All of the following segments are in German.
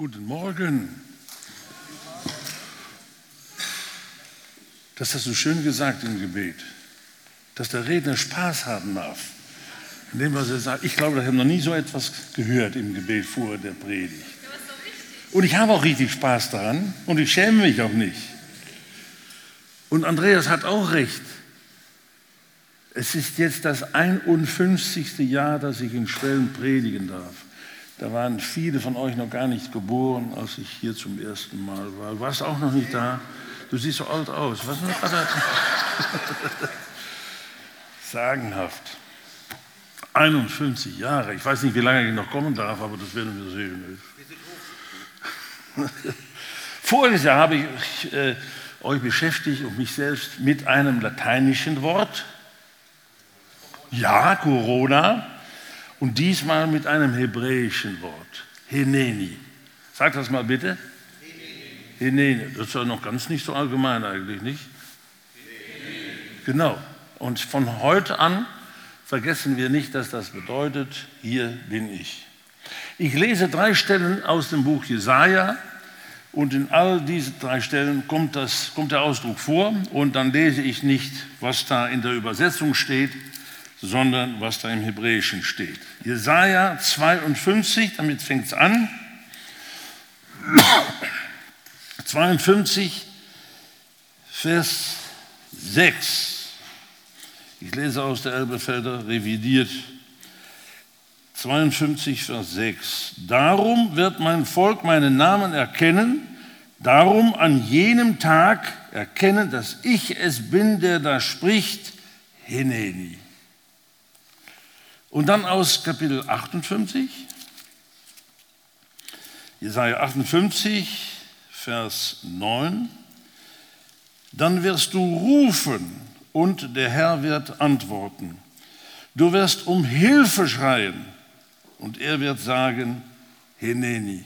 Guten Morgen. Das hast du schön gesagt im Gebet, dass der Redner Spaß haben darf. Indem was er sagt, ich glaube, ich habe noch nie so etwas gehört im Gebet vor der Predigt. Und ich habe auch richtig Spaß daran und ich schäme mich auch nicht. Und Andreas hat auch recht. Es ist jetzt das 51. Jahr, dass ich in Schwellen predigen darf. Da waren viele von euch noch gar nicht geboren, als ich hier zum ersten Mal war. Du warst auch noch nicht da. Du siehst so alt aus. Was? Sagenhaft. 51 Jahre. Ich weiß nicht, wie lange ich noch kommen darf, aber das werden wir sehen. Voriges Jahr habe ich äh, euch beschäftigt und mich selbst mit einem lateinischen Wort. Ja, Corona. Und diesmal mit einem hebräischen Wort. Heneni. Sag das mal bitte. Heneni. Das ist ja noch ganz nicht so allgemein eigentlich, nicht? Genau. Und von heute an vergessen wir nicht, dass das bedeutet, hier bin ich. Ich lese drei Stellen aus dem Buch Jesaja und in all diesen drei Stellen kommt, das, kommt der Ausdruck vor und dann lese ich nicht, was da in der Übersetzung steht, sondern was da im Hebräischen steht. Jesaja 52, damit fängt es an. 52, Vers 6. Ich lese aus der Elbefelder revidiert. 52, Vers 6. Darum wird mein Volk meinen Namen erkennen, darum an jenem Tag erkennen, dass ich es bin, der da spricht, Hineni. Und dann aus Kapitel 58, Jesaja 58, Vers 9. Dann wirst du rufen und der Herr wird antworten. Du wirst um Hilfe schreien und er wird sagen, Heneni.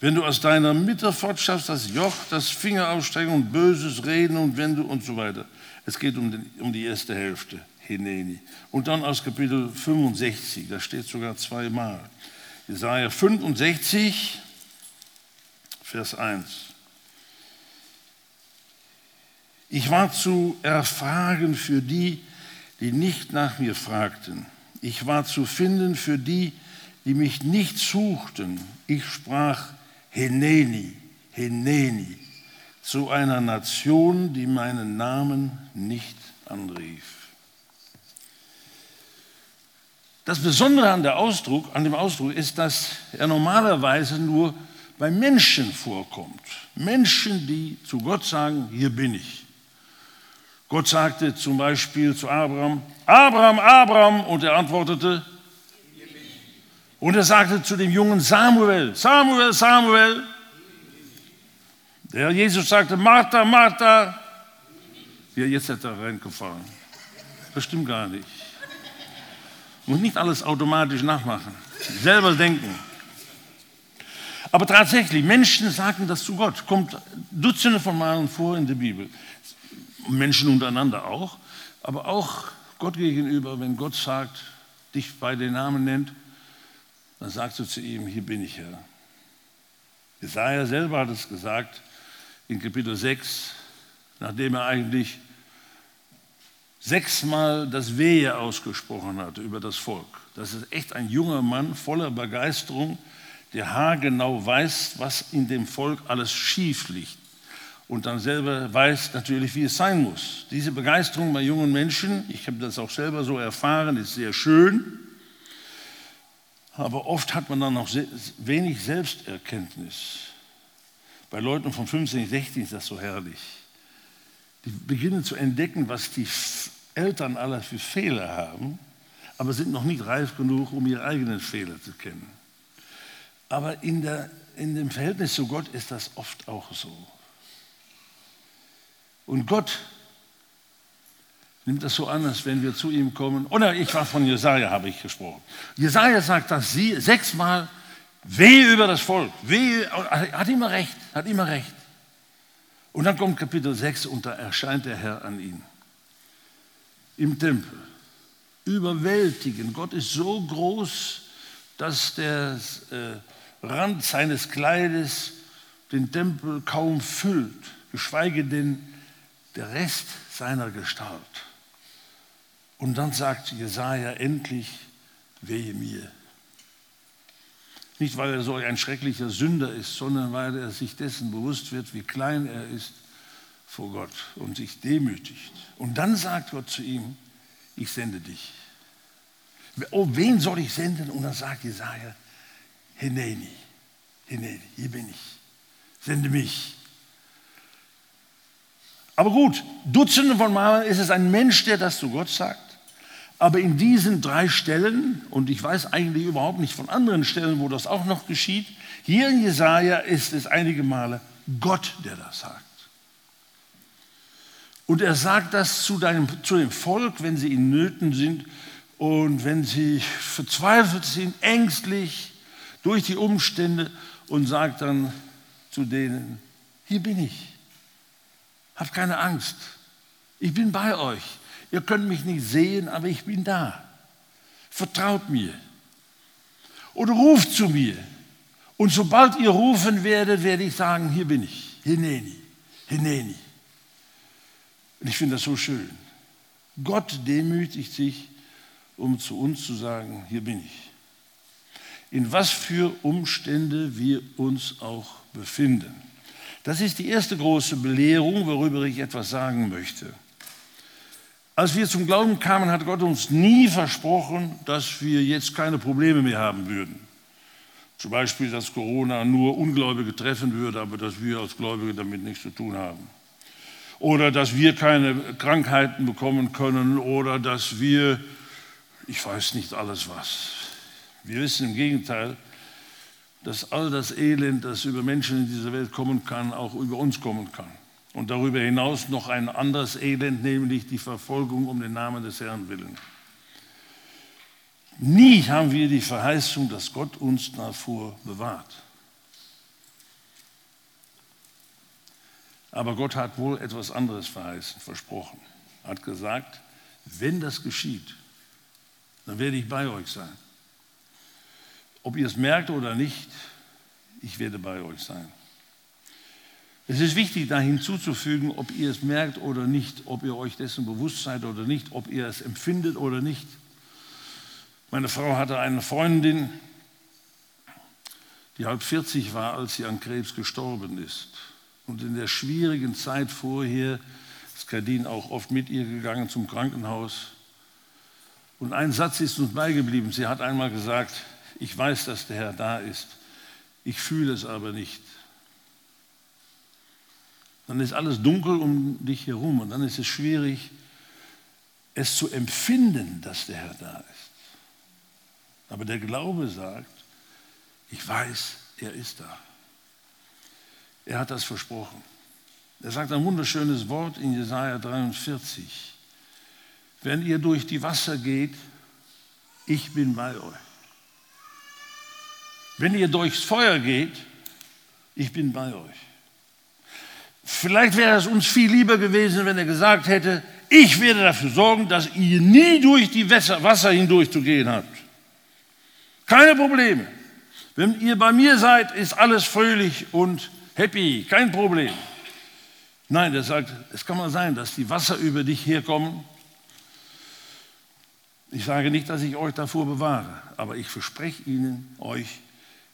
Wenn du aus deiner Mitte fortschaffst, das Joch, das Fingerausstrecken und böses Reden und wenn du und so weiter. Es geht um, den, um die erste Hälfte. Hineni. Und dann aus Kapitel 65, da steht sogar zweimal. Jesaja 65, Vers 1. Ich war zu erfragen für die, die nicht nach mir fragten. Ich war zu finden für die, die mich nicht suchten. Ich sprach Heneni, Heneni, zu einer Nation, die meinen Namen nicht anrief. Das Besondere an, Ausdruck, an dem Ausdruck ist, dass er normalerweise nur bei Menschen vorkommt. Menschen, die zu Gott sagen, hier bin ich. Gott sagte zum Beispiel zu Abraham, Abraham, Abraham, und er antwortete, und er sagte zu dem jungen Samuel, Samuel, Samuel. Der Jesus sagte, Martha, Martha. Ja, jetzt hat er reingefallen. Das stimmt gar nicht. Muss nicht alles automatisch nachmachen. Selber denken. Aber tatsächlich, Menschen sagen das zu Gott. Kommt Dutzende von Malen vor in der Bibel. Menschen untereinander auch. Aber auch Gott gegenüber, wenn Gott sagt, dich bei den Namen nennt, dann sagst du zu ihm, hier bin ich Herr. Jesaja selber hat es gesagt in Kapitel 6, nachdem er eigentlich sechsmal das Wehe ausgesprochen hatte über das Volk. Das ist echt ein junger Mann voller Begeisterung, der haargenau weiß, was in dem Volk alles schief liegt. Und dann selber weiß natürlich, wie es sein muss. Diese Begeisterung bei jungen Menschen, ich habe das auch selber so erfahren, ist sehr schön. Aber oft hat man dann noch wenig Selbsterkenntnis. Bei Leuten von 15, 16 ist das so herrlich. Die beginnen zu entdecken, was die Eltern alle für Fehler haben, aber sind noch nicht reif genug, um ihre eigenen Fehler zu kennen. Aber in, der, in dem Verhältnis zu Gott ist das oft auch so. Und Gott nimmt das so an, als wenn wir zu ihm kommen. Oder ich war von Jesaja, habe ich gesprochen. Jesaja sagt das sie sechsmal, wehe über das Volk, wehe, hat immer recht, hat immer recht. Und dann kommt Kapitel 6 und da erscheint der Herr an ihn im Tempel. Überwältigend. Gott ist so groß, dass der äh, Rand seines Kleides den Tempel kaum füllt, geschweige denn der Rest seiner Gestalt. Und dann sagt Jesaja endlich, wehe mir. Nicht, weil er so ein schrecklicher Sünder ist, sondern weil er sich dessen bewusst wird, wie klein er ist vor Gott und sich demütigt. Und dann sagt Gott zu ihm, ich sende dich. Oh, wen soll ich senden? Und dann sagt Jesaja, Hineni, Hineni, hier bin ich. Sende mich. Aber gut, Dutzende von Malen ist es ein Mensch, der das zu Gott sagt. Aber in diesen drei Stellen, und ich weiß eigentlich überhaupt nicht von anderen Stellen, wo das auch noch geschieht, hier in Jesaja ist es einige Male Gott, der das sagt. Und er sagt das zu, deinem, zu dem Volk, wenn sie in Nöten sind und wenn sie verzweifelt sind, ängstlich durch die Umstände und sagt dann zu denen, hier bin ich, habt keine Angst, ich bin bei euch, ihr könnt mich nicht sehen, aber ich bin da, vertraut mir oder ruft zu mir. Und sobald ihr rufen werdet, werde ich sagen, hier bin ich, Hineni, Hineni. Und ich finde das so schön. Gott demütigt sich, um zu uns zu sagen, hier bin ich. In was für Umstände wir uns auch befinden. Das ist die erste große Belehrung, worüber ich etwas sagen möchte. Als wir zum Glauben kamen, hat Gott uns nie versprochen, dass wir jetzt keine Probleme mehr haben würden. Zum Beispiel, dass Corona nur Ungläubige treffen würde, aber dass wir als Gläubige damit nichts zu tun haben oder dass wir keine Krankheiten bekommen können oder dass wir, ich weiß nicht alles was. Wir wissen im Gegenteil, dass all das Elend, das über Menschen in dieser Welt kommen kann, auch über uns kommen kann. Und darüber hinaus noch ein anderes Elend, nämlich die Verfolgung um den Namen des Herrn willen. Nie haben wir die Verheißung, dass Gott uns davor bewahrt. Aber Gott hat wohl etwas anderes verheißen, versprochen. Er hat gesagt, wenn das geschieht, dann werde ich bei euch sein. Ob ihr es merkt oder nicht, ich werde bei euch sein. Es ist wichtig, da hinzuzufügen, ob ihr es merkt oder nicht, ob ihr euch dessen bewusst seid oder nicht, ob ihr es empfindet oder nicht. Meine Frau hatte eine Freundin, die halb 40 war, als sie an Krebs gestorben ist. Und in der schwierigen Zeit vorher ist Kadin auch oft mit ihr gegangen zum Krankenhaus. Und ein Satz ist uns beigeblieben. Sie hat einmal gesagt, ich weiß, dass der Herr da ist, ich fühle es aber nicht. Dann ist alles dunkel um dich herum und dann ist es schwierig, es zu empfinden, dass der Herr da ist. Aber der Glaube sagt, ich weiß, er ist da. Er hat das versprochen. Er sagt ein wunderschönes Wort in Jesaja 43. Wenn ihr durch die Wasser geht, ich bin bei euch. Wenn ihr durchs Feuer geht, ich bin bei euch. Vielleicht wäre es uns viel lieber gewesen, wenn er gesagt hätte, ich werde dafür sorgen, dass ihr nie durch die Wasser hindurch zu gehen habt. Keine Probleme. Wenn ihr bei mir seid, ist alles fröhlich und happy, kein Problem. Nein, er sagt, es kann mal sein, dass die Wasser über dich herkommen. Ich sage nicht, dass ich euch davor bewahre, aber ich verspreche Ihnen, euch,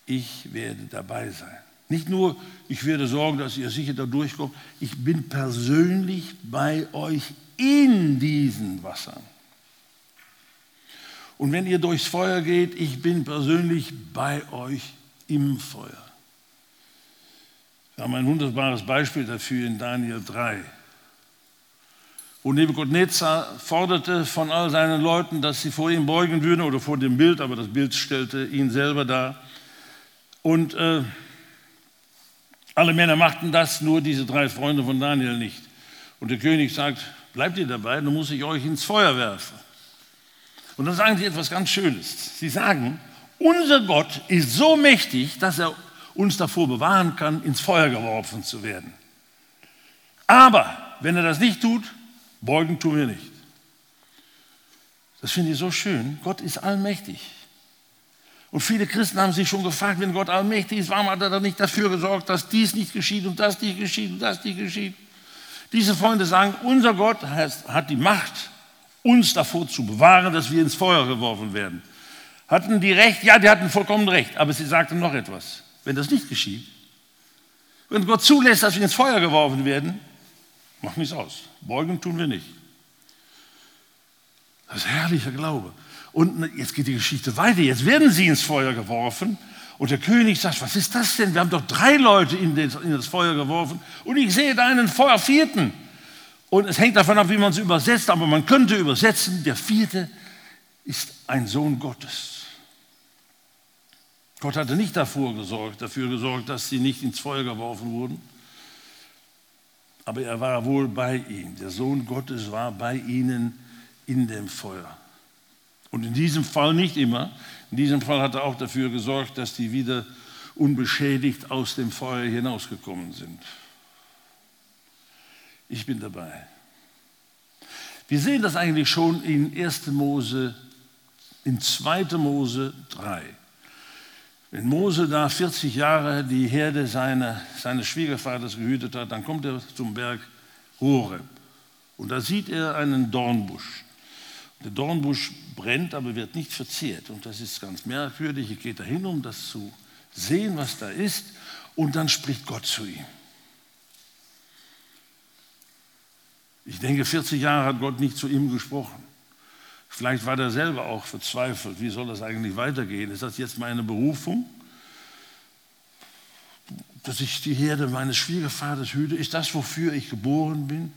ich werde dabei sein. Nicht nur, ich werde sorgen, dass ihr sicher da durchkommt, ich bin persönlich bei euch in diesen Wassern. Und wenn ihr durchs Feuer geht, ich bin persönlich bei euch im Feuer. Wir haben ein wunderbares Beispiel dafür in Daniel 3, wo Nebuchadnezzar forderte von all seinen Leuten, dass sie vor ihm beugen würden oder vor dem Bild, aber das Bild stellte ihn selber dar. Und äh, alle Männer machten das, nur diese drei Freunde von Daniel nicht. Und der König sagt, bleibt ihr dabei, dann muss ich euch ins Feuer werfen. Und dann sagen sie etwas ganz Schönes. Sie sagen, unser Gott ist so mächtig, dass er uns davor bewahren kann, ins Feuer geworfen zu werden. Aber wenn er das nicht tut, beugen tun wir nicht. Das finde ich so schön. Gott ist allmächtig. Und viele Christen haben sich schon gefragt, wenn Gott allmächtig ist, warum hat er dann nicht dafür gesorgt, dass dies nicht geschieht und das nicht geschieht und das nicht geschieht? Diese Freunde sagen, unser Gott hat die Macht, uns davor zu bewahren, dass wir ins Feuer geworfen werden. Hatten die recht? Ja, die hatten vollkommen recht. Aber sie sagten noch etwas. Wenn das nicht geschieht, wenn Gott zulässt, dass wir ins Feuer geworfen werden, macht nichts aus. Beugen tun wir nicht. Das ist herrlicher Glaube. Und jetzt geht die Geschichte weiter. Jetzt werden sie ins Feuer geworfen. Und der König sagt, was ist das denn? Wir haben doch drei Leute in das Feuer geworfen. Und ich sehe da einen Feuer vierten. Und es hängt davon ab, wie man es übersetzt. Aber man könnte übersetzen, der vierte ist ein Sohn Gottes. Gott hatte nicht davor gesorgt, dafür gesorgt, dass sie nicht ins Feuer geworfen wurden. Aber er war wohl bei ihnen. Der Sohn Gottes war bei ihnen in dem Feuer. Und in diesem Fall nicht immer. In diesem Fall hat er auch dafür gesorgt, dass die wieder unbeschädigt aus dem Feuer hinausgekommen sind. Ich bin dabei. Wir sehen das eigentlich schon in 1. Mose, in 2. Mose 3. Wenn Mose da 40 Jahre die Herde seiner, seines Schwiegervaters gehütet hat, dann kommt er zum Berg Horeb. Und da sieht er einen Dornbusch. Der Dornbusch brennt, aber wird nicht verzehrt. Und das ist ganz merkwürdig. Er geht dahin, um das zu sehen, was da ist. Und dann spricht Gott zu ihm. Ich denke, 40 Jahre hat Gott nicht zu ihm gesprochen. Vielleicht war er selber auch verzweifelt. Wie soll das eigentlich weitergehen? Ist das jetzt meine Berufung? Dass ich die Herde meines Schwiegervaters hüte? Ist das, wofür ich geboren bin?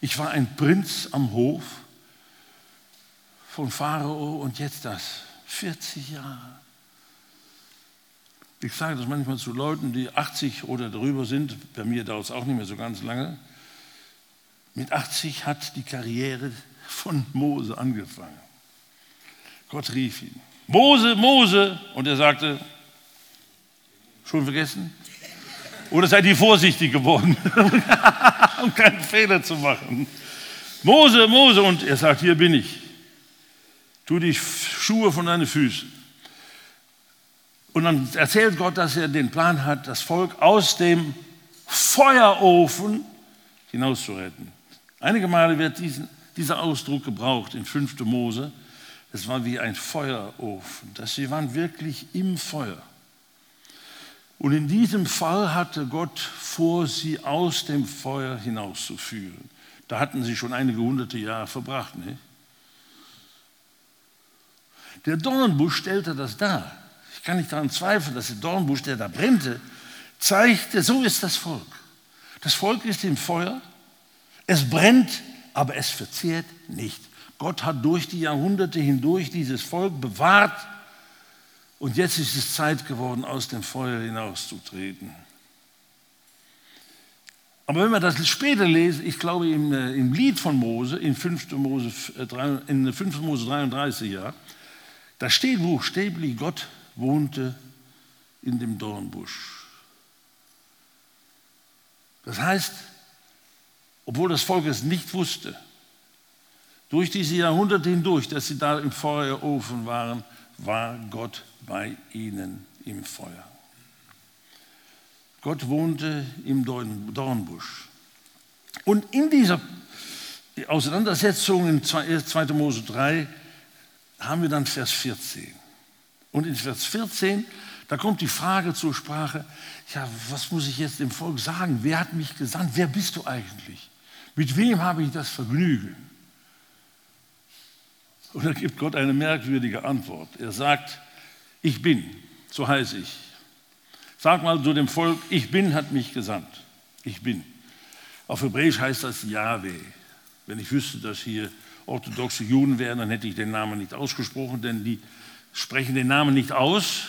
Ich war ein Prinz am Hof von Pharao und jetzt das. 40 Jahre. Ich sage das manchmal zu Leuten, die 80 oder darüber sind. Bei mir dauert es auch nicht mehr so ganz lange. Mit 80 hat die Karriere von Mose angefangen. Gott rief ihn. Mose, Mose. Und er sagte, schon vergessen? Oder seid ihr vorsichtig geworden, um keinen Fehler zu machen? Mose, Mose. Und er sagt, hier bin ich. Tu die Schuhe von deinen Füßen. Und dann erzählt Gott, dass er den Plan hat, das Volk aus dem Feuerofen hinauszuretten. Einige Male wird diesen, dieser Ausdruck gebraucht in 5. Mose. Es war wie ein Feuerofen. Dass sie waren wirklich im Feuer. Und in diesem Fall hatte Gott vor, sie aus dem Feuer hinauszuführen. Da hatten sie schon einige hunderte Jahre verbracht. Nicht? Der Dornbusch stellte das dar. Ich kann nicht daran zweifeln, dass der Dornbusch, der da brennte, zeigte, so ist das Volk. Das Volk ist im Feuer es brennt, aber es verzehrt nicht. Gott hat durch die Jahrhunderte hindurch dieses Volk bewahrt und jetzt ist es Zeit geworden, aus dem Feuer hinauszutreten. Aber wenn wir das später lesen, ich glaube im, äh, im Lied von Mose, in 5. Mose, äh, in 5. Mose 33, ja, da steht buchstäblich, Gott wohnte in dem Dornbusch. Das heißt, obwohl das Volk es nicht wusste, durch diese Jahrhunderte hindurch, dass sie da im Feuerofen waren, war Gott bei ihnen im Feuer. Gott wohnte im Dornbusch. Und in dieser Auseinandersetzung in 2. Mose 3 haben wir dann Vers 14. Und in Vers 14, da kommt die Frage zur Sprache, ja, was muss ich jetzt dem Volk sagen? Wer hat mich gesandt? Wer bist du eigentlich? Mit wem habe ich das Vergnügen? Und da gibt Gott eine merkwürdige Antwort. Er sagt, ich bin, so heiße ich. Sag mal zu dem Volk, ich bin hat mich gesandt. Ich bin. Auf Hebräisch heißt das Yahweh. Wenn ich wüsste, dass hier orthodoxe Juden wären, dann hätte ich den Namen nicht ausgesprochen, denn die sprechen den Namen nicht aus.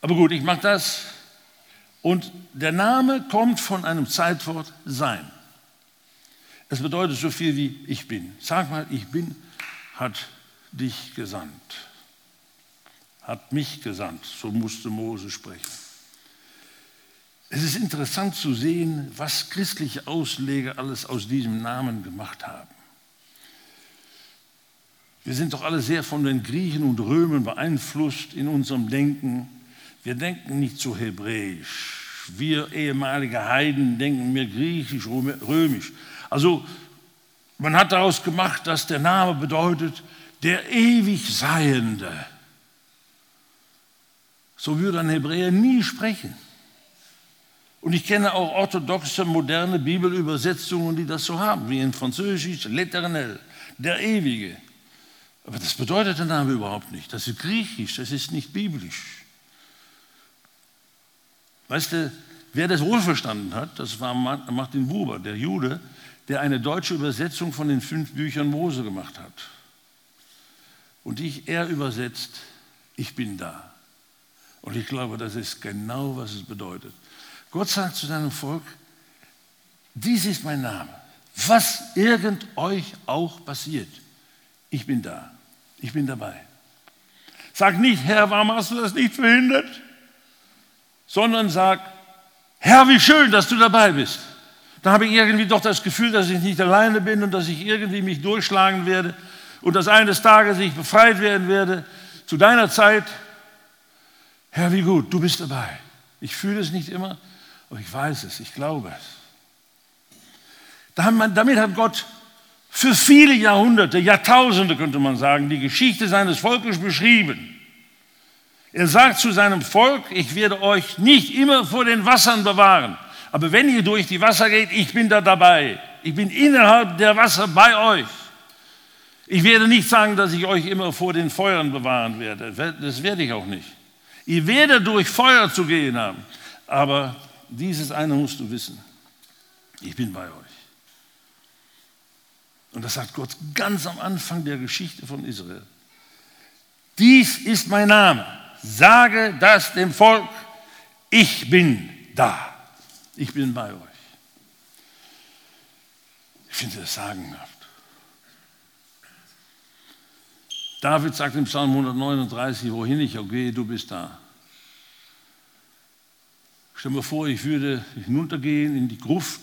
Aber gut, ich mache das. Und der Name kommt von einem Zeitwort sein. Es bedeutet so viel wie ich bin. Sag mal, ich bin, hat dich gesandt. Hat mich gesandt. So musste Mose sprechen. Es ist interessant zu sehen, was christliche Ausleger alles aus diesem Namen gemacht haben. Wir sind doch alle sehr von den Griechen und Römern beeinflusst in unserem Denken. Wir denken nicht so hebräisch. Wir ehemalige Heiden denken mehr griechisch, römisch. Also man hat daraus gemacht, dass der Name bedeutet, der ewig Seiende. So würde ein Hebräer nie sprechen. Und ich kenne auch orthodoxe, moderne Bibelübersetzungen, die das so haben, wie in Französisch, L'Eternel, der Ewige. Aber das bedeutet der Name überhaupt nicht. Das ist griechisch, das ist nicht biblisch. Weißt du, wer das wohl verstanden hat, das war Martin Buber, der Jude, der eine deutsche Übersetzung von den fünf Büchern Mose gemacht hat. Und ich, er übersetzt, ich bin da. Und ich glaube, das ist genau, was es bedeutet. Gott sagt zu seinem Volk, dies ist mein Name. Was irgend euch auch passiert, ich bin da. Ich bin dabei. Sag nicht, Herr, warum hast du das nicht verhindert? Sondern sag, Herr, wie schön, dass du dabei bist. Da habe ich irgendwie doch das Gefühl, dass ich nicht alleine bin und dass ich irgendwie mich durchschlagen werde und dass eines Tages ich befreit werden werde. Zu deiner Zeit, Herr, wie gut, du bist dabei. Ich fühle es nicht immer, aber ich weiß es, ich glaube es. Damit hat Gott für viele Jahrhunderte, Jahrtausende könnte man sagen, die Geschichte seines Volkes beschrieben. Er sagt zu seinem Volk, ich werde euch nicht immer vor den Wassern bewahren, aber wenn ihr durch die Wasser geht, ich bin da dabei. Ich bin innerhalb der Wasser bei euch. Ich werde nicht sagen, dass ich euch immer vor den Feuern bewahren werde. Das werde ich auch nicht. Ihr werdet durch Feuer zu gehen haben. Aber dieses eine musst du wissen. Ich bin bei euch. Und das sagt Gott ganz am Anfang der Geschichte von Israel. Dies ist mein Name. Sage das dem Volk. Ich bin da. Ich bin bei euch. Ich finde das sagenhaft. David sagt im Psalm 139, wohin ich auch gehe, du bist da. Stell mir vor, ich würde hinuntergehen in die Gruft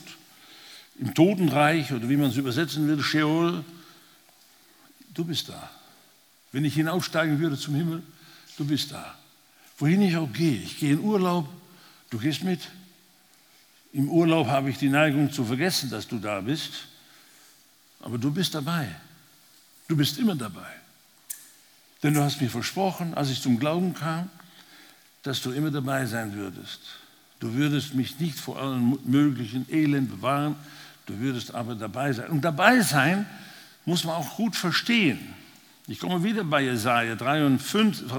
im Totenreich oder wie man es übersetzen würde, Sheol. Du bist da. Wenn ich hinaufsteigen würde zum Himmel, du bist da. Wohin ich auch gehe, ich gehe in Urlaub, du gehst mit. Im Urlaub habe ich die Neigung zu vergessen, dass du da bist, aber du bist dabei. Du bist immer dabei. Denn du hast mir versprochen, als ich zum Glauben kam, dass du immer dabei sein würdest. Du würdest mich nicht vor allen möglichen Elend bewahren, du würdest aber dabei sein. Und dabei sein muss man auch gut verstehen. Ich komme wieder bei Jesaja 63,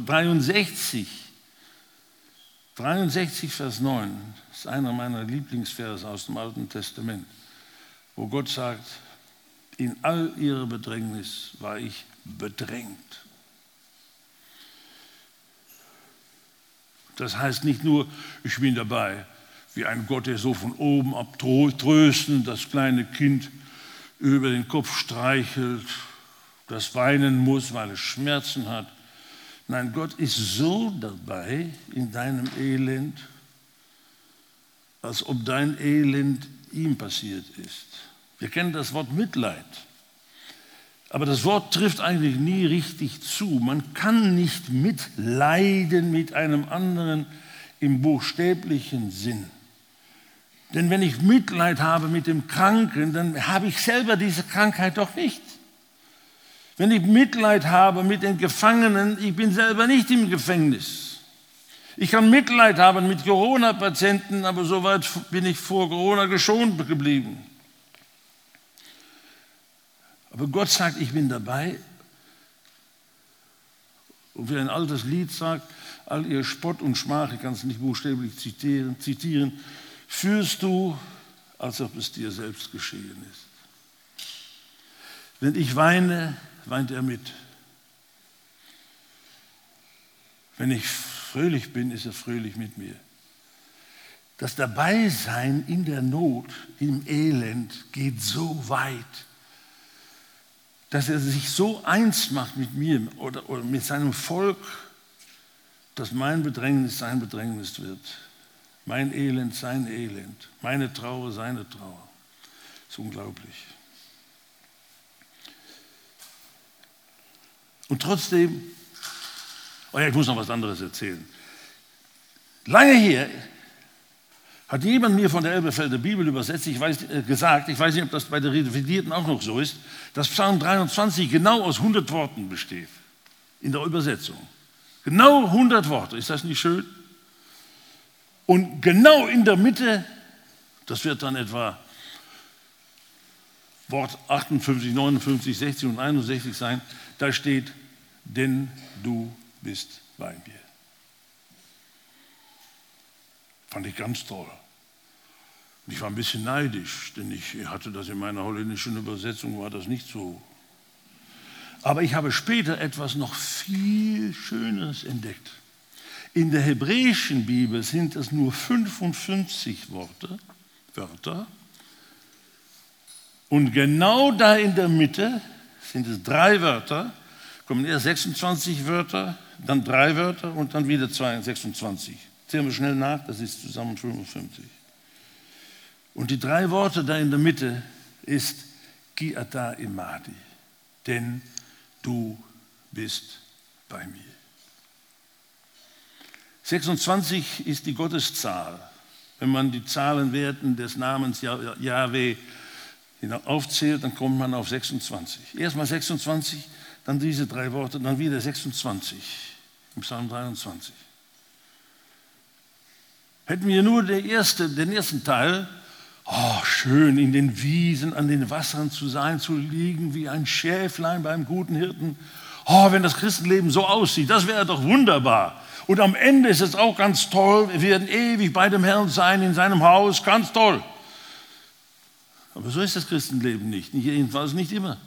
63, Vers 9. Das ist einer meiner Lieblingsverse aus dem Alten Testament, wo Gott sagt, in all ihrer Bedrängnis war ich bedrängt. Das heißt nicht nur, ich bin dabei, wie ein Gott, der so von oben ab trösten, das kleine Kind über den Kopf streichelt, das weinen muss, weil es Schmerzen hat. Nein, Gott ist so dabei in deinem Elend, als ob dein Elend ihm passiert ist. Wir kennen das Wort Mitleid. Aber das Wort trifft eigentlich nie richtig zu. Man kann nicht mitleiden mit einem anderen im buchstäblichen Sinn. Denn wenn ich Mitleid habe mit dem Kranken, dann habe ich selber diese Krankheit doch nicht. Wenn ich Mitleid habe mit den Gefangenen, ich bin selber nicht im Gefängnis. Ich kann Mitleid haben mit Corona-Patienten, aber soweit bin ich vor Corona geschont geblieben. Aber Gott sagt, ich bin dabei. Und wie ein altes Lied sagt, all ihr Spott und Schmach, ich kann es nicht buchstäblich zitieren, zitieren, führst du, als ob es dir selbst geschehen ist. Wenn ich weine, weint er mit. Wenn ich fröhlich bin, ist er fröhlich mit mir. Das Dabeisein in der Not, im Elend geht so weit, dass er sich so eins macht mit mir oder, oder mit seinem Volk, dass mein Bedrängnis sein Bedrängnis wird. Mein Elend sein Elend. Meine Trauer seine Trauer. Das ist unglaublich. Und trotzdem, oh ja, ich muss noch was anderes erzählen. Lange her hat jemand mir von der Elbefelder Bibel übersetzt, ich weiß, äh, gesagt, ich weiß nicht, ob das bei der Revidierten auch noch so ist, dass Psalm 23 genau aus 100 Worten besteht, in der Übersetzung. Genau 100 Worte, ist das nicht schön? Und genau in der Mitte, das wird dann etwa Wort 58, 59, 60 und 61 sein, da steht, denn du bist bei mir. Fand ich ganz toll. Und ich war ein bisschen neidisch, denn ich hatte das in meiner holländischen Übersetzung, war das nicht so. Aber ich habe später etwas noch viel Schöneres entdeckt. In der hebräischen Bibel sind es nur 55 Worte, Wörter. Und genau da in der Mitte sind es drei Wörter, kommen erst 26 Wörter, dann drei Wörter und dann wieder 26. Zählen wir schnell nach, das ist zusammen 55. Und die drei Worte da in der Mitte ist Giata Imadi, denn du bist bei mir. 26 ist die Gotteszahl. Wenn man die Zahlenwerten des Namens Yahweh aufzählt, dann kommt man auf 26. Erstmal 26, dann diese drei Worte, dann wieder 26 im Psalm 23. Hätten wir nur der erste, den ersten Teil, oh, schön in den Wiesen, an den Wassern zu sein, zu liegen wie ein Schäflein beim guten Hirten. Oh, wenn das Christenleben so aussieht, das wäre doch wunderbar. Und am Ende ist es auch ganz toll. Wir werden ewig bei dem Herrn sein, in seinem Haus, ganz toll. Aber so ist das Christenleben nicht, jedenfalls nicht immer.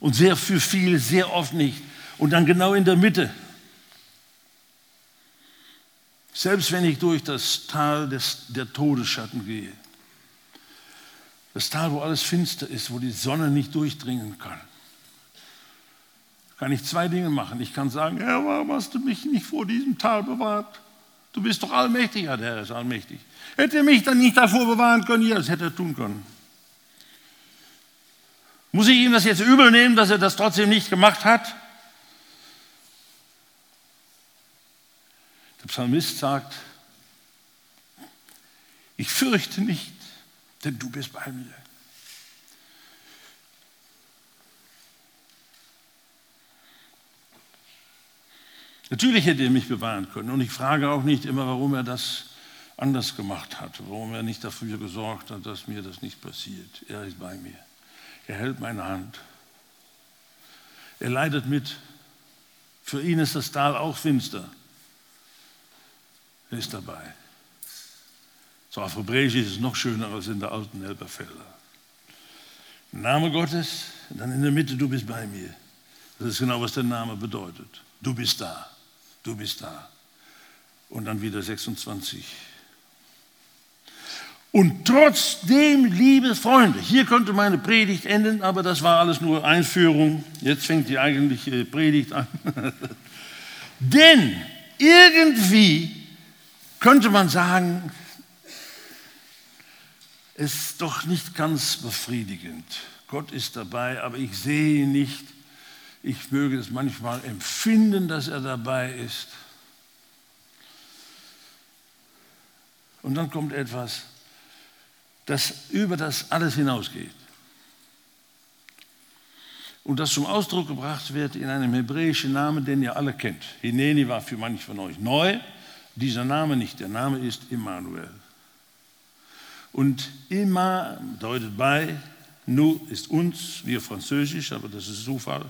Und sehr für viele, sehr oft nicht. Und dann genau in der Mitte. Selbst wenn ich durch das Tal des, der Todesschatten gehe, das Tal, wo alles finster ist, wo die Sonne nicht durchdringen kann, kann ich zwei Dinge machen. Ich kann sagen, Herr, warum hast du mich nicht vor diesem Tal bewahrt? Du bist doch allmächtig. Ja, der Herr ist allmächtig. Hätte er mich dann nicht davor bewahren können? Ja, das hätte er tun können. Muss ich ihm das jetzt übel nehmen, dass er das trotzdem nicht gemacht hat? Der Psalmist sagt, ich fürchte nicht, denn du bist bei mir. Natürlich hätte er mich bewahren können. Und ich frage auch nicht immer, warum er das anders gemacht hat, warum er nicht dafür gesorgt hat, dass mir das nicht passiert. Er ist bei mir. Er hält meine Hand. Er leidet mit. Für ihn ist das Tal auch finster. Er ist dabei. So auf Hebräisch ist es noch schöner als in der alten Elberfelder. Name Gottes, dann in der Mitte, du bist bei mir. Das ist genau, was der Name bedeutet. Du bist da, du bist da. Und dann wieder 26. Und trotzdem, liebe Freunde, hier könnte meine Predigt enden, aber das war alles nur Einführung. Jetzt fängt die eigentliche Predigt an. Denn irgendwie könnte man sagen, ist doch nicht ganz befriedigend. Gott ist dabei, aber ich sehe ihn nicht. Ich möge es manchmal empfinden, dass er dabei ist. Und dann kommt etwas, das über das alles hinausgeht. Und das zum Ausdruck gebracht wird in einem hebräischen Namen, den ihr alle kennt. Hineni war für manche von euch neu, dieser Name nicht. Der Name ist Immanuel. Und Imma bedeutet bei, Nu ist uns, wir Französisch, aber das ist Zufall.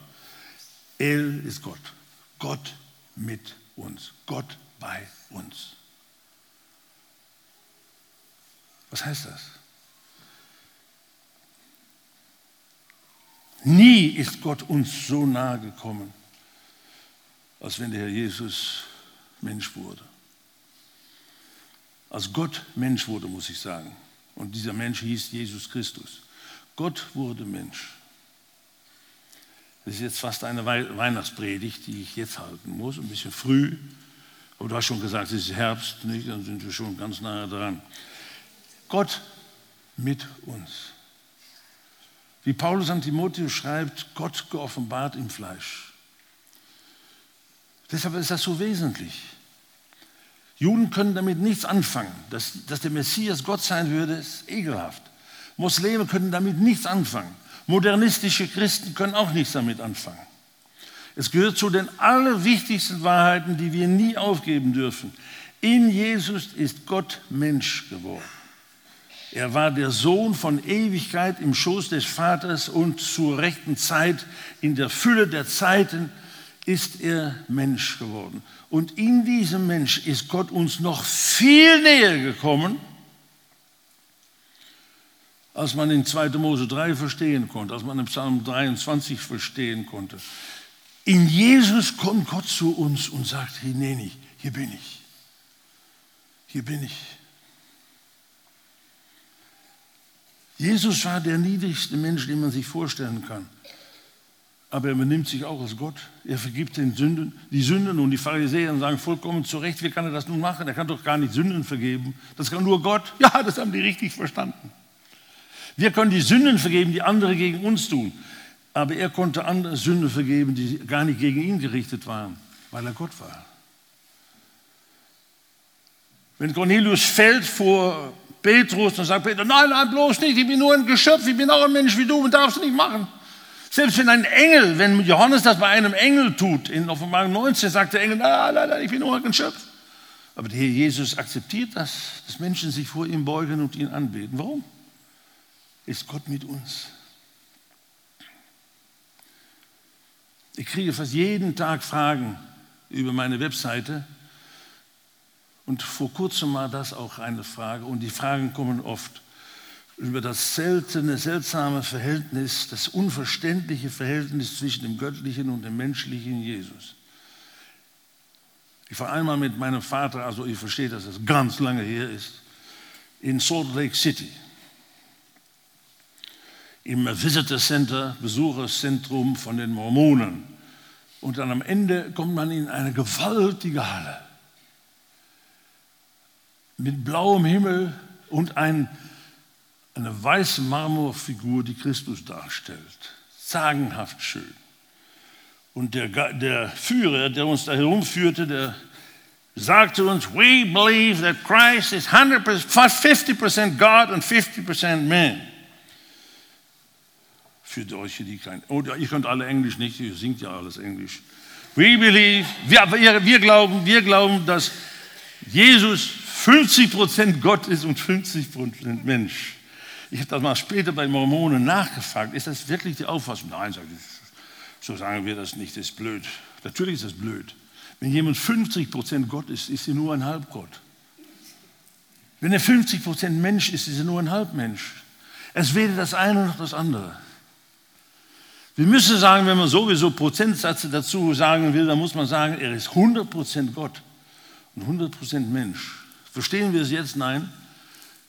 El ist Gott. Gott mit uns. Gott bei uns. Was heißt das? Nie ist Gott uns so nahe gekommen, als wenn der Herr Jesus Mensch wurde. Als Gott Mensch wurde, muss ich sagen. Und dieser Mensch hieß Jesus Christus. Gott wurde Mensch. Das ist jetzt fast eine Weihnachtspredigt, die ich jetzt halten muss, ein bisschen früh. Aber du hast schon gesagt, es ist Herbst, nicht? dann sind wir schon ganz nahe dran. Gott mit uns. Wie Paulus an Timotheus schreibt, Gott geoffenbart im Fleisch. Deshalb ist das so wesentlich. Juden können damit nichts anfangen. Dass, dass der Messias Gott sein würde, ist ekelhaft. Muslime können damit nichts anfangen. Modernistische Christen können auch nichts damit anfangen. Es gehört zu den allerwichtigsten Wahrheiten, die wir nie aufgeben dürfen. In Jesus ist Gott Mensch geworden. Er war der Sohn von Ewigkeit im Schoß des Vaters und zur rechten Zeit, in der Fülle der Zeiten, ist er Mensch geworden. Und in diesem Mensch ist Gott uns noch viel näher gekommen, als man in 2. Mose 3 verstehen konnte, als man in Psalm 23 verstehen konnte. In Jesus kommt Gott zu uns und sagt, Hineni, hier bin ich. Hier bin ich. Jesus war der niedrigste Mensch, den man sich vorstellen kann. Aber er benimmt sich auch als Gott. Er vergibt den Sünden, die Sünden und die Pharisäer sagen vollkommen zu Recht, wie kann er das nun machen? Er kann doch gar nicht Sünden vergeben. Das kann nur Gott. Ja, das haben die richtig verstanden. Wir können die Sünden vergeben, die andere gegen uns tun. Aber er konnte andere Sünden vergeben, die gar nicht gegen ihn gerichtet waren, weil er Gott war. Wenn Cornelius fällt vor Petrus, dann sagt Petrus, nein, nein, bloß nicht, ich bin nur ein Geschöpf, ich bin auch ein Mensch wie du und darfst nicht machen. Selbst wenn ein Engel, wenn Johannes das bei einem Engel tut, in Offenbarung 19 sagt der Engel, nein, nein, nein, ich bin nur ein Geschöpf. Aber der Herr Jesus akzeptiert das, dass Menschen sich vor ihm beugen und ihn anbeten. Warum? Ist Gott mit uns? Ich kriege fast jeden Tag Fragen über meine Webseite. Und vor kurzem war das auch eine Frage. Und die Fragen kommen oft über das seltene, seltsame Verhältnis, das unverständliche Verhältnis zwischen dem Göttlichen und dem menschlichen Jesus. Ich war einmal mit meinem Vater, also ihr versteht, dass das ganz lange her ist, in Salt Lake City. Im Visitor Center, Besucherzentrum von den Mormonen. Und dann am Ende kommt man in eine gewaltige Halle mit blauem Himmel und ein, eine weiße Marmorfigur, die Christus darstellt. Sagenhaft schön. Und der, der Führer, der uns da herumführte, der sagte uns, we believe that Christ is 100%, 50% God and 50% man. Für solche, die kein, oh, ihr könnt alle Englisch nicht, ihr singt ja alles Englisch. We believe, wir, wir, wir glauben, wir glauben, dass Jesus 50% Gott ist und 50% Mensch. Ich habe das mal später bei Mormonen nachgefragt. Ist das wirklich die Auffassung? Nein, sage ich, so sagen wir das nicht, das ist blöd. Natürlich ist das blöd. Wenn jemand 50% Gott ist, ist er nur ein Halbgott. Wenn er 50% Mensch ist, ist er nur ein Halbmensch. Es weder das eine noch das andere. Wir müssen sagen, wenn man sowieso Prozentsätze dazu sagen will, dann muss man sagen, er ist 100% Gott und 100% Mensch. Verstehen wir es jetzt? Nein.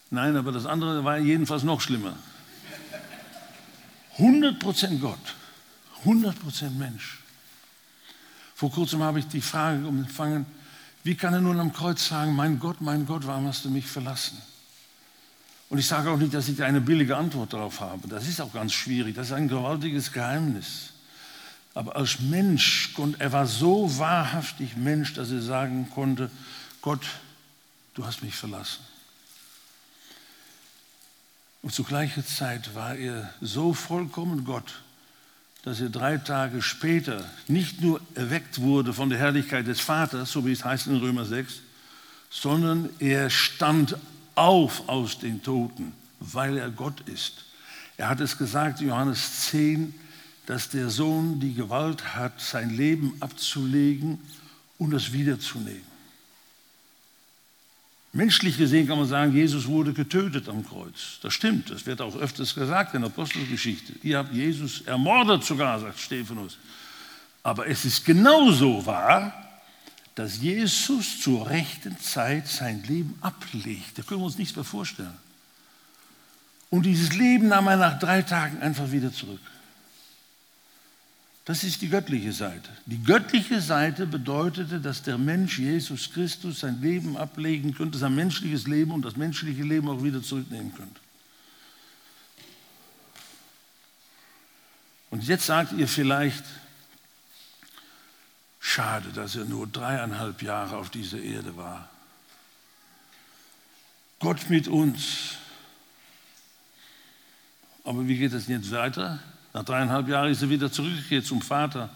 Nein, aber das andere war jedenfalls noch schlimmer. 100% Gott, 100% Mensch. Vor kurzem habe ich die Frage empfangen, wie kann er nun am Kreuz sagen, mein Gott, mein Gott, warum hast du mich verlassen? Und ich sage auch nicht, dass ich eine billige Antwort darauf habe. Das ist auch ganz schwierig. Das ist ein gewaltiges Geheimnis. Aber als Mensch, und er war so wahrhaftig Mensch, dass er sagen konnte, Gott, du hast mich verlassen. Und zu gleicher Zeit war er so vollkommen Gott, dass er drei Tage später nicht nur erweckt wurde von der Herrlichkeit des Vaters, so wie es heißt in Römer 6, sondern er stand auf aus den Toten, weil er Gott ist. Er hat es gesagt, Johannes 10, dass der Sohn die Gewalt hat, sein Leben abzulegen und es wiederzunehmen. Menschlich gesehen kann man sagen, Jesus wurde getötet am Kreuz. Das stimmt, das wird auch öfters gesagt in der Apostelgeschichte. Ihr habt Jesus ermordet sogar, sagt Stephanus. Aber es ist genauso wahr, dass Jesus zur rechten Zeit sein Leben ablegt. Da können wir uns nichts mehr vorstellen. Und dieses Leben nahm er nach drei Tagen einfach wieder zurück. Das ist die göttliche Seite. Die göttliche Seite bedeutete, dass der Mensch Jesus Christus sein Leben ablegen könnte, sein menschliches Leben und das menschliche Leben auch wieder zurücknehmen könnte. Und jetzt sagt ihr vielleicht, Schade, dass er nur dreieinhalb Jahre auf dieser Erde war. Gott mit uns. Aber wie geht es jetzt weiter? Nach dreieinhalb Jahren ist er wieder zurückgekehrt zum Vater.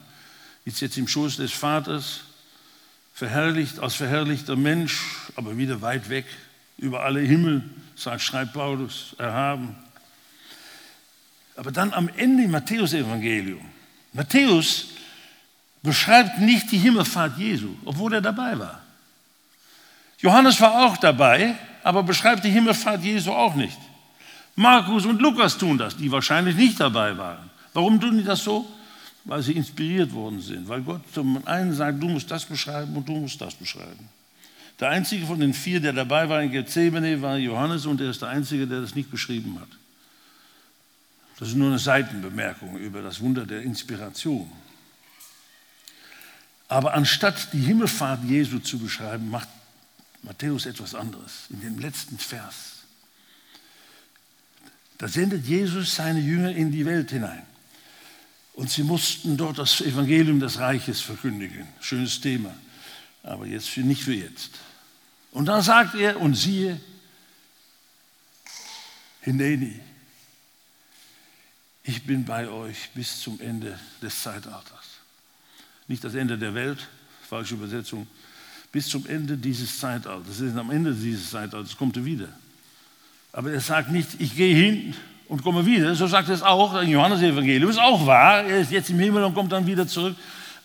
Ist jetzt im Schoß des Vaters, verherrlicht, als verherrlichter Mensch, aber wieder weit weg, über alle Himmel, sagt, schreibt Paulus, erhaben. Aber dann am Ende im Matthäus-Evangelium. Matthäus beschreibt nicht die Himmelfahrt Jesu, obwohl er dabei war. Johannes war auch dabei, aber beschreibt die Himmelfahrt Jesu auch nicht. Markus und Lukas tun das, die wahrscheinlich nicht dabei waren. Warum tun die das so? Weil sie inspiriert worden sind, weil Gott zum einen sagt, du musst das beschreiben und du musst das beschreiben. Der einzige von den vier, der dabei war in Gethsemane, war Johannes und er ist der einzige, der das nicht beschrieben hat. Das ist nur eine Seitenbemerkung über das Wunder der Inspiration. Aber anstatt die Himmelfahrt Jesu zu beschreiben, macht Matthäus etwas anderes in dem letzten Vers. Da sendet Jesus seine Jünger in die Welt hinein. Und sie mussten dort das Evangelium des Reiches verkündigen. Schönes Thema, aber jetzt nicht für jetzt. Und dann sagt er, und siehe, Hineni, ich bin bei euch bis zum Ende des Zeitalters. Nicht das Ende der Welt, falsche Übersetzung, bis zum Ende dieses Zeitalters. Das ist am Ende dieses Zeitalters, kommt er wieder. Aber er sagt nicht, ich gehe hin und komme wieder. So sagt es auch im Johannes-Evangelium. Ist auch wahr. Er ist jetzt im Himmel und kommt dann wieder zurück.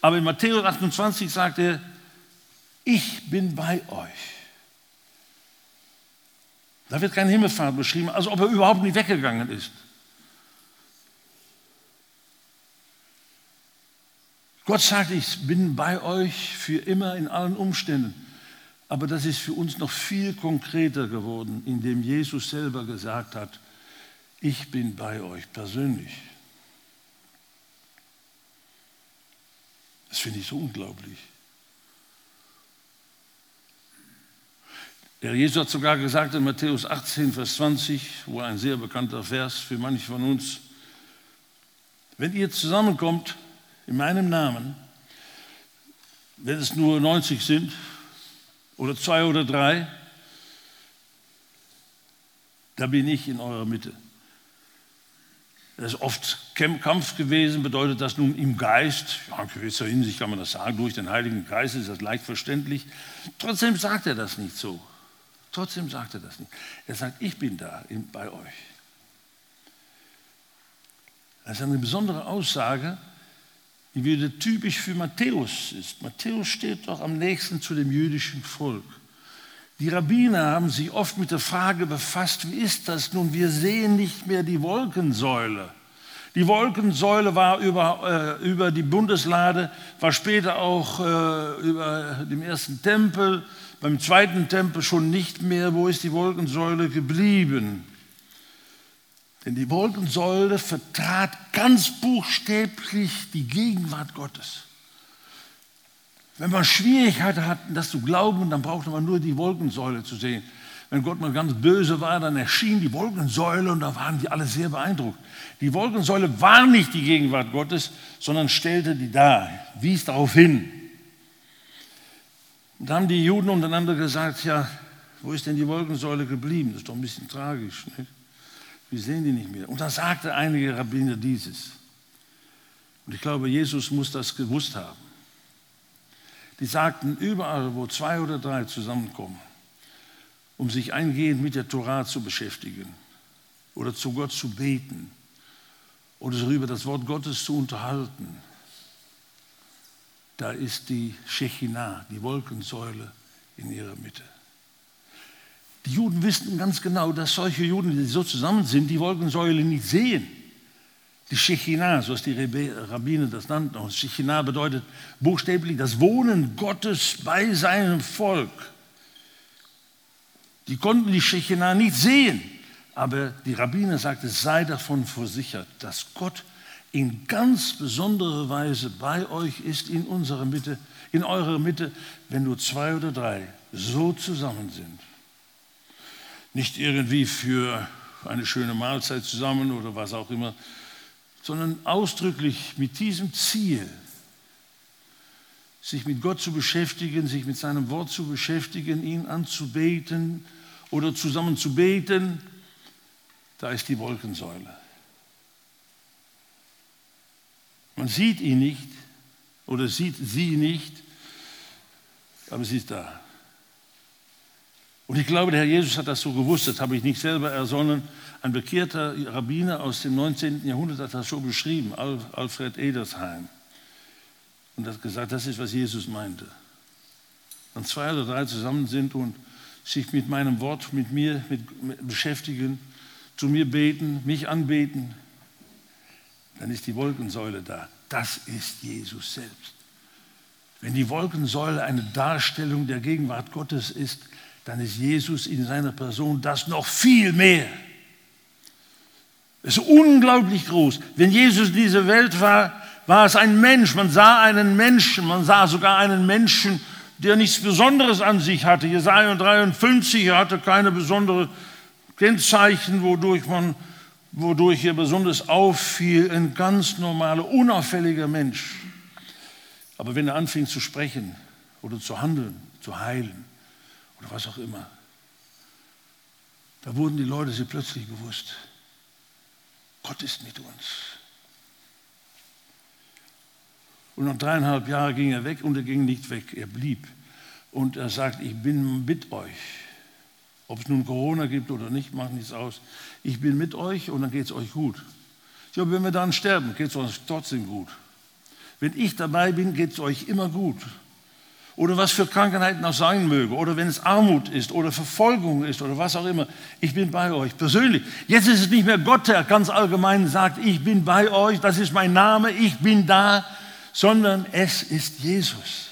Aber in Matthäus 28 sagt er, ich bin bei euch. Da wird keine Himmelfahrt beschrieben, als ob er überhaupt nicht weggegangen ist. Gott sagt, ich bin bei euch für immer in allen Umständen. Aber das ist für uns noch viel konkreter geworden, indem Jesus selber gesagt hat, ich bin bei euch persönlich. Das finde ich so unglaublich. Der Jesus hat sogar gesagt in Matthäus 18, Vers 20, wo ein sehr bekannter Vers für manche von uns, wenn ihr zusammenkommt, in meinem Namen, wenn es nur 90 sind oder zwei oder drei, da bin ich in eurer Mitte. Das ist oft Kampf gewesen, bedeutet das nun im Geist, ja, in gewisser Hinsicht kann man das sagen, durch den Heiligen Geist ist das leicht verständlich. Trotzdem sagt er das nicht so. Trotzdem sagt er das nicht. Er sagt, ich bin da bei euch. Das ist eine besondere Aussage, die wieder typisch für Matthäus ist. Matthäus steht doch am nächsten zu dem jüdischen Volk. Die Rabbiner haben sich oft mit der Frage befasst, wie ist das nun? Wir sehen nicht mehr die Wolkensäule. Die Wolkensäule war über, äh, über die Bundeslade, war später auch äh, über dem ersten Tempel, beim zweiten Tempel schon nicht mehr. Wo ist die Wolkensäule geblieben? Denn die Wolkensäule vertrat ganz buchstäblich die Gegenwart Gottes. Wenn man Schwierigkeiten hat, das zu glauben, dann brauchte man nur die Wolkensäule zu sehen. Wenn Gott mal ganz böse war, dann erschien die Wolkensäule und da waren die alle sehr beeindruckt. Die Wolkensäule war nicht die Gegenwart Gottes, sondern stellte die dar, wies darauf hin. Und da haben die Juden untereinander gesagt, ja, wo ist denn die Wolkensäule geblieben? Das ist doch ein bisschen tragisch. Nicht? Wir sehen die nicht mehr. Und dann sagte einige Rabbiner dieses. Und ich glaube, Jesus muss das gewusst haben. Die sagten, überall, wo zwei oder drei zusammenkommen, um sich eingehend mit der Torah zu beschäftigen oder zu Gott zu beten oder sich über das Wort Gottes zu unterhalten, da ist die Shechinah, die Wolkensäule in ihrer Mitte. Die Juden wissen ganz genau, dass solche Juden, die so zusammen sind, die Wolkensäule nicht sehen. Die Shechinah, so ist die Rabbiner das nannten. Und Shechinah bedeutet buchstäblich das Wohnen Gottes bei seinem Volk. Die konnten die Shechinah nicht sehen, aber die Rabbiner sagten, sei davon versichert, dass Gott in ganz besonderer Weise bei euch ist in unserer Mitte, in eurer Mitte, wenn nur zwei oder drei so zusammen sind. Nicht irgendwie für eine schöne Mahlzeit zusammen oder was auch immer, sondern ausdrücklich mit diesem Ziel, sich mit Gott zu beschäftigen, sich mit seinem Wort zu beschäftigen, ihn anzubeten oder zusammen zu beten, da ist die Wolkensäule. Man sieht ihn nicht oder sieht sie nicht, aber sie ist da. Und ich glaube, der Herr Jesus hat das so gewusst, das habe ich nicht selber ersonnen. Ein bekehrter Rabbiner aus dem 19. Jahrhundert hat das so beschrieben, Alfred Edersheim. Und hat gesagt, das ist, was Jesus meinte. Wenn zwei oder drei zusammen sind und sich mit meinem Wort, mit mir mit, mit beschäftigen, zu mir beten, mich anbeten, dann ist die Wolkensäule da. Das ist Jesus selbst. Wenn die Wolkensäule eine Darstellung der Gegenwart Gottes ist, dann ist Jesus in seiner Person das noch viel mehr. Es ist unglaublich groß. Wenn Jesus in dieser Welt war, war es ein Mensch. Man sah einen Menschen, man sah sogar einen Menschen, der nichts Besonderes an sich hatte. Jesaja 53, er hatte keine besonderen Kennzeichen, wodurch man wodurch er besonders auffiel, ein ganz normaler, unauffälliger Mensch. Aber wenn er anfing zu sprechen oder zu handeln, zu heilen oder was auch immer, da wurden die Leute sich plötzlich bewusst, Gott ist mit uns. Und nach dreieinhalb Jahren ging er weg und er ging nicht weg, er blieb. Und er sagt, ich bin mit euch. Ob es nun Corona gibt oder nicht, macht nichts aus. Ich bin mit euch und dann geht es euch gut. Ja, wenn wir dann sterben, geht es uns trotzdem gut. Wenn ich dabei bin, geht es euch immer gut. Oder was für Krankheiten auch sein möge. Oder wenn es Armut ist oder Verfolgung ist oder was auch immer. Ich bin bei euch persönlich. Jetzt ist es nicht mehr Gott, der ganz allgemein sagt, ich bin bei euch, das ist mein Name, ich bin da, sondern es ist Jesus.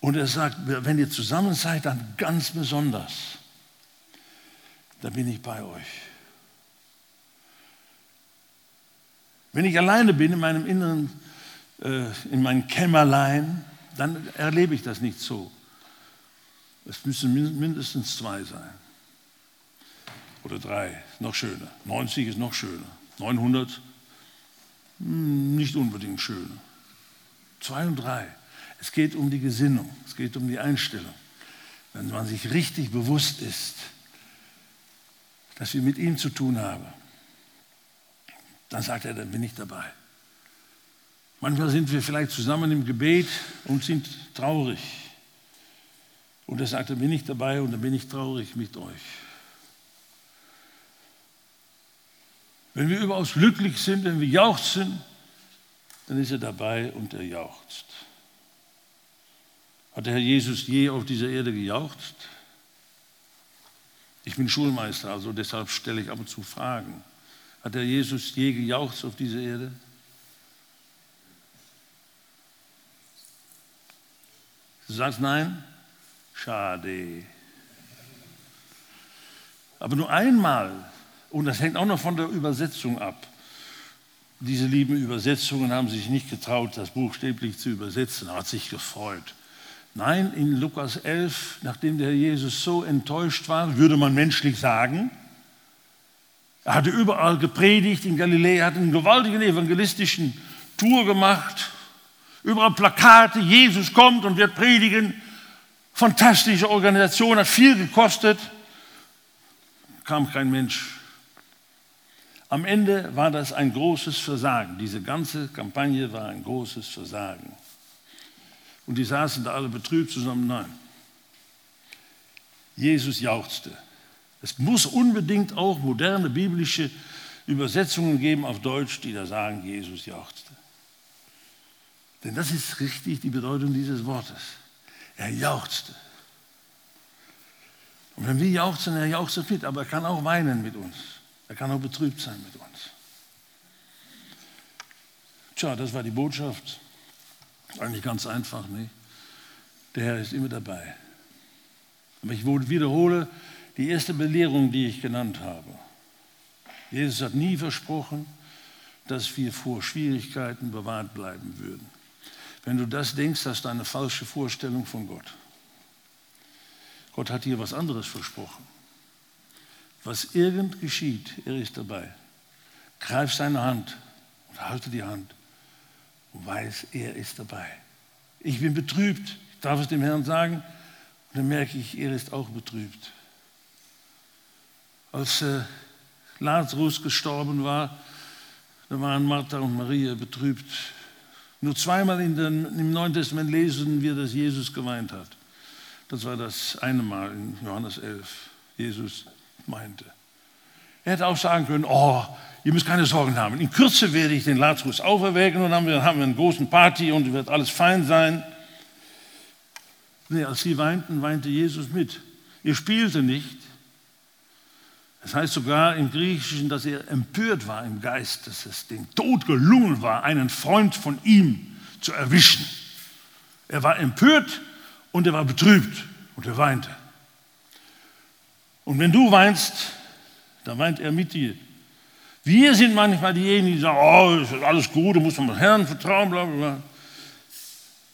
Und er sagt, wenn ihr zusammen seid, dann ganz besonders. Da bin ich bei euch. Wenn ich alleine bin in meinem inneren, äh, in meinem Kämmerlein, dann erlebe ich das nicht so. Es müssen mindestens zwei sein. Oder drei, noch schöner. 90 ist noch schöner. 900, hm, nicht unbedingt schöner. Zwei und drei. Es geht um die Gesinnung, es geht um die Einstellung. Wenn man sich richtig bewusst ist, dass wir mit ihm zu tun haben, dann sagt er, dann bin ich dabei. Manchmal sind wir vielleicht zusammen im Gebet und sind traurig. Und er sagt, dann bin ich dabei und dann bin ich traurig mit euch. Wenn wir überaus glücklich sind, wenn wir jauchzen, dann ist er dabei und er jauchzt. Hat der Herr Jesus je auf dieser Erde gejauchzt? Ich bin Schulmeister, also deshalb stelle ich ab und zu Fragen. Hat der Jesus je gejauchzt auf dieser Erde? Du sagst nein? Schade. Aber nur einmal, und das hängt auch noch von der Übersetzung ab. Diese lieben Übersetzungen haben sich nicht getraut, das buchstäblich zu übersetzen, er hat sich gefreut. Nein, in Lukas 11, nachdem der Herr Jesus so enttäuscht war, würde man menschlich sagen, er hatte überall gepredigt in Galiläa, hat einen gewaltigen evangelistischen Tour gemacht, überall Plakate, Jesus kommt und wird predigen. Fantastische Organisation, hat viel gekostet, kam kein Mensch. Am Ende war das ein großes Versagen. Diese ganze Kampagne war ein großes Versagen. Und die saßen da alle betrübt zusammen. Nein. Jesus jauchzte. Es muss unbedingt auch moderne biblische Übersetzungen geben auf Deutsch, die da sagen, Jesus jauchzte. Denn das ist richtig die Bedeutung dieses Wortes. Er jauchzte. Und wenn wir jauchzen, er jauchzt mit, aber er kann auch weinen mit uns. Er kann auch betrübt sein mit uns. Tja, das war die Botschaft. Eigentlich ganz einfach, nicht? Der Herr ist immer dabei. Aber ich wiederhole die erste Belehrung, die ich genannt habe. Jesus hat nie versprochen, dass wir vor Schwierigkeiten bewahrt bleiben würden. Wenn du das denkst, hast du eine falsche Vorstellung von Gott. Gott hat dir was anderes versprochen. Was irgend geschieht, er ist dabei. Greif seine Hand und halte die Hand und weiß, er ist dabei. Ich bin betrübt. Ich darf es dem Herrn sagen. Und dann merke ich, er ist auch betrübt. Als äh, Lazarus gestorben war, da waren Martha und Maria betrübt. Nur zweimal den, im Neuen Testament lesen wir, dass Jesus geweint hat. Das war das eine Mal in Johannes 11. Jesus meinte. Er hätte auch sagen können, oh, ihr müsst keine Sorgen haben. In Kürze werde ich den Lazarus auferwecken und dann haben wir, haben wir eine große Party und wird alles fein sein. Nee, als sie weinten, weinte Jesus mit. Er spielte nicht. Es heißt sogar im Griechischen, dass er empört war im Geist, dass es dem Tod gelungen war, einen Freund von ihm zu erwischen. Er war empört und er war betrübt und er weinte. Und wenn du weinst, dann weint er mit dir. Wir sind manchmal diejenigen, die sagen, oh, ist alles gut, du musst dem Herrn vertrauen, bla bla bla.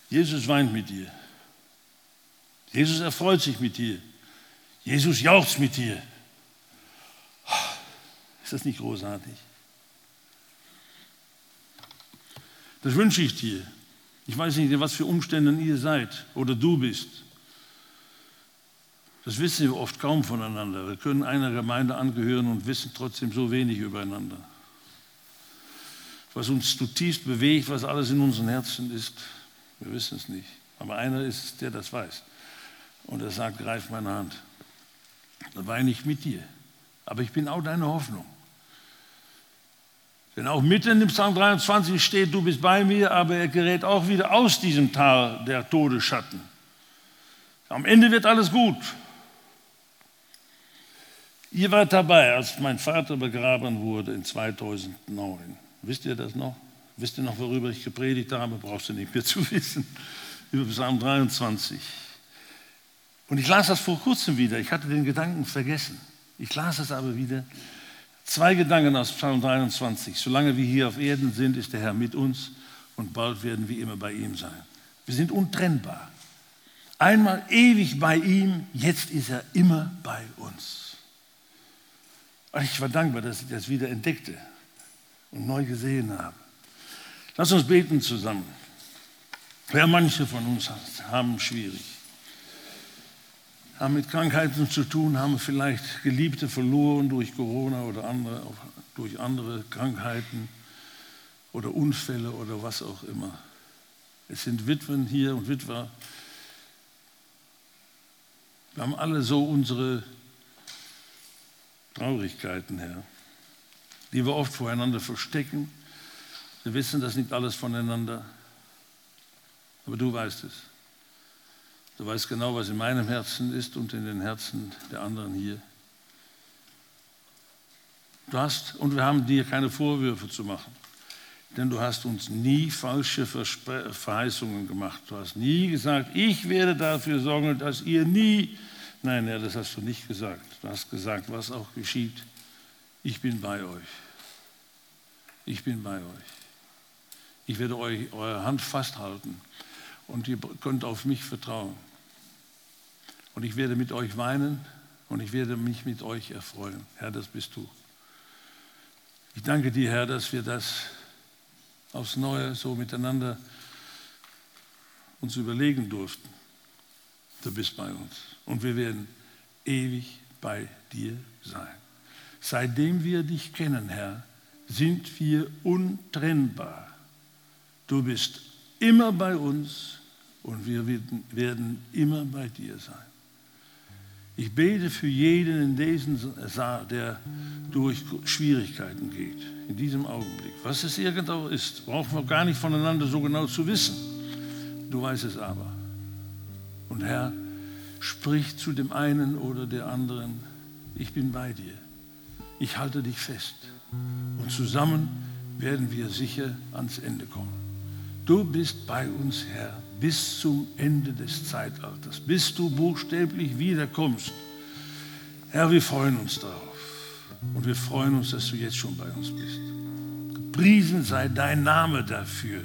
Jesus weint mit dir. Jesus erfreut sich mit dir. Jesus jauchzt mit dir. Ist das nicht großartig? Das wünsche ich dir. Ich weiß nicht, in was für Umständen ihr seid oder du bist. Das wissen wir oft kaum voneinander. Wir können einer Gemeinde angehören und wissen trotzdem so wenig übereinander. Was uns zutiefst bewegt, was alles in unseren Herzen ist, wir wissen es nicht. Aber einer ist es, der das weiß. Und er sagt, greif meine Hand. Da weine ich mit dir. Aber ich bin auch deine Hoffnung. Denn auch mitten im Psalm 23 steht, du bist bei mir, aber er gerät auch wieder aus diesem Tal der Todesschatten. Am Ende wird alles gut. Ihr wart dabei, als mein Vater begraben wurde in 2009. Wisst ihr das noch? Wisst ihr noch, worüber ich gepredigt habe? Brauchst du nicht mehr zu wissen. Über Psalm 23. Und ich las das vor kurzem wieder. Ich hatte den Gedanken vergessen. Ich las es aber wieder. Zwei Gedanken aus Psalm 23. Solange wir hier auf Erden sind, ist der Herr mit uns und bald werden wir immer bei ihm sein. Wir sind untrennbar. Einmal ewig bei ihm, jetzt ist er immer bei uns. Ich war dankbar, dass ich das wieder entdeckte und neu gesehen habe. Lass uns beten zusammen. Ja, manche von uns haben schwierig, haben mit Krankheiten zu tun, haben vielleicht Geliebte verloren durch Corona oder andere, durch andere Krankheiten oder Unfälle oder was auch immer. Es sind Witwen hier und Witwer. Wir haben alle so unsere Traurigkeiten, Herr, die wir oft voreinander verstecken. Wir wissen das nicht alles voneinander, aber du weißt es. Du weißt genau, was in meinem Herzen ist und in den Herzen der anderen hier. Du hast, und wir haben dir keine Vorwürfe zu machen, denn du hast uns nie falsche Verheißungen gemacht. Du hast nie gesagt, ich werde dafür sorgen, dass ihr nie Nein, Herr, das hast du nicht gesagt. Du hast gesagt, was auch geschieht. Ich bin bei euch. Ich bin bei euch. Ich werde euch eure Hand festhalten und ihr könnt auf mich vertrauen. Und ich werde mit euch weinen und ich werde mich mit euch erfreuen. Herr, das bist du. Ich danke dir, Herr, dass wir das aufs Neue so miteinander uns überlegen durften. Du bist bei uns und wir werden ewig bei dir sein. Seitdem wir dich kennen, Herr, sind wir untrennbar. Du bist immer bei uns und wir werden immer bei dir sein. Ich bete für jeden in diesem Saal, der durch Schwierigkeiten geht, in diesem Augenblick. Was es irgendwo ist, brauchen wir gar nicht voneinander so genau zu wissen. Du weißt es aber. Und Herr, sprich zu dem einen oder der anderen, ich bin bei dir, ich halte dich fest. Und zusammen werden wir sicher ans Ende kommen. Du bist bei uns, Herr, bis zum Ende des Zeitalters, bis du buchstäblich wiederkommst. Herr, wir freuen uns darauf. Und wir freuen uns, dass du jetzt schon bei uns bist. Gepriesen sei dein Name dafür.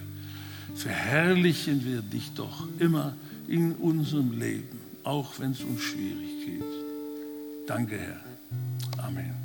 Verherrlichen wir dich doch immer in unserem Leben auch wenn es uns schwierig geht. Danke, Herr. Amen.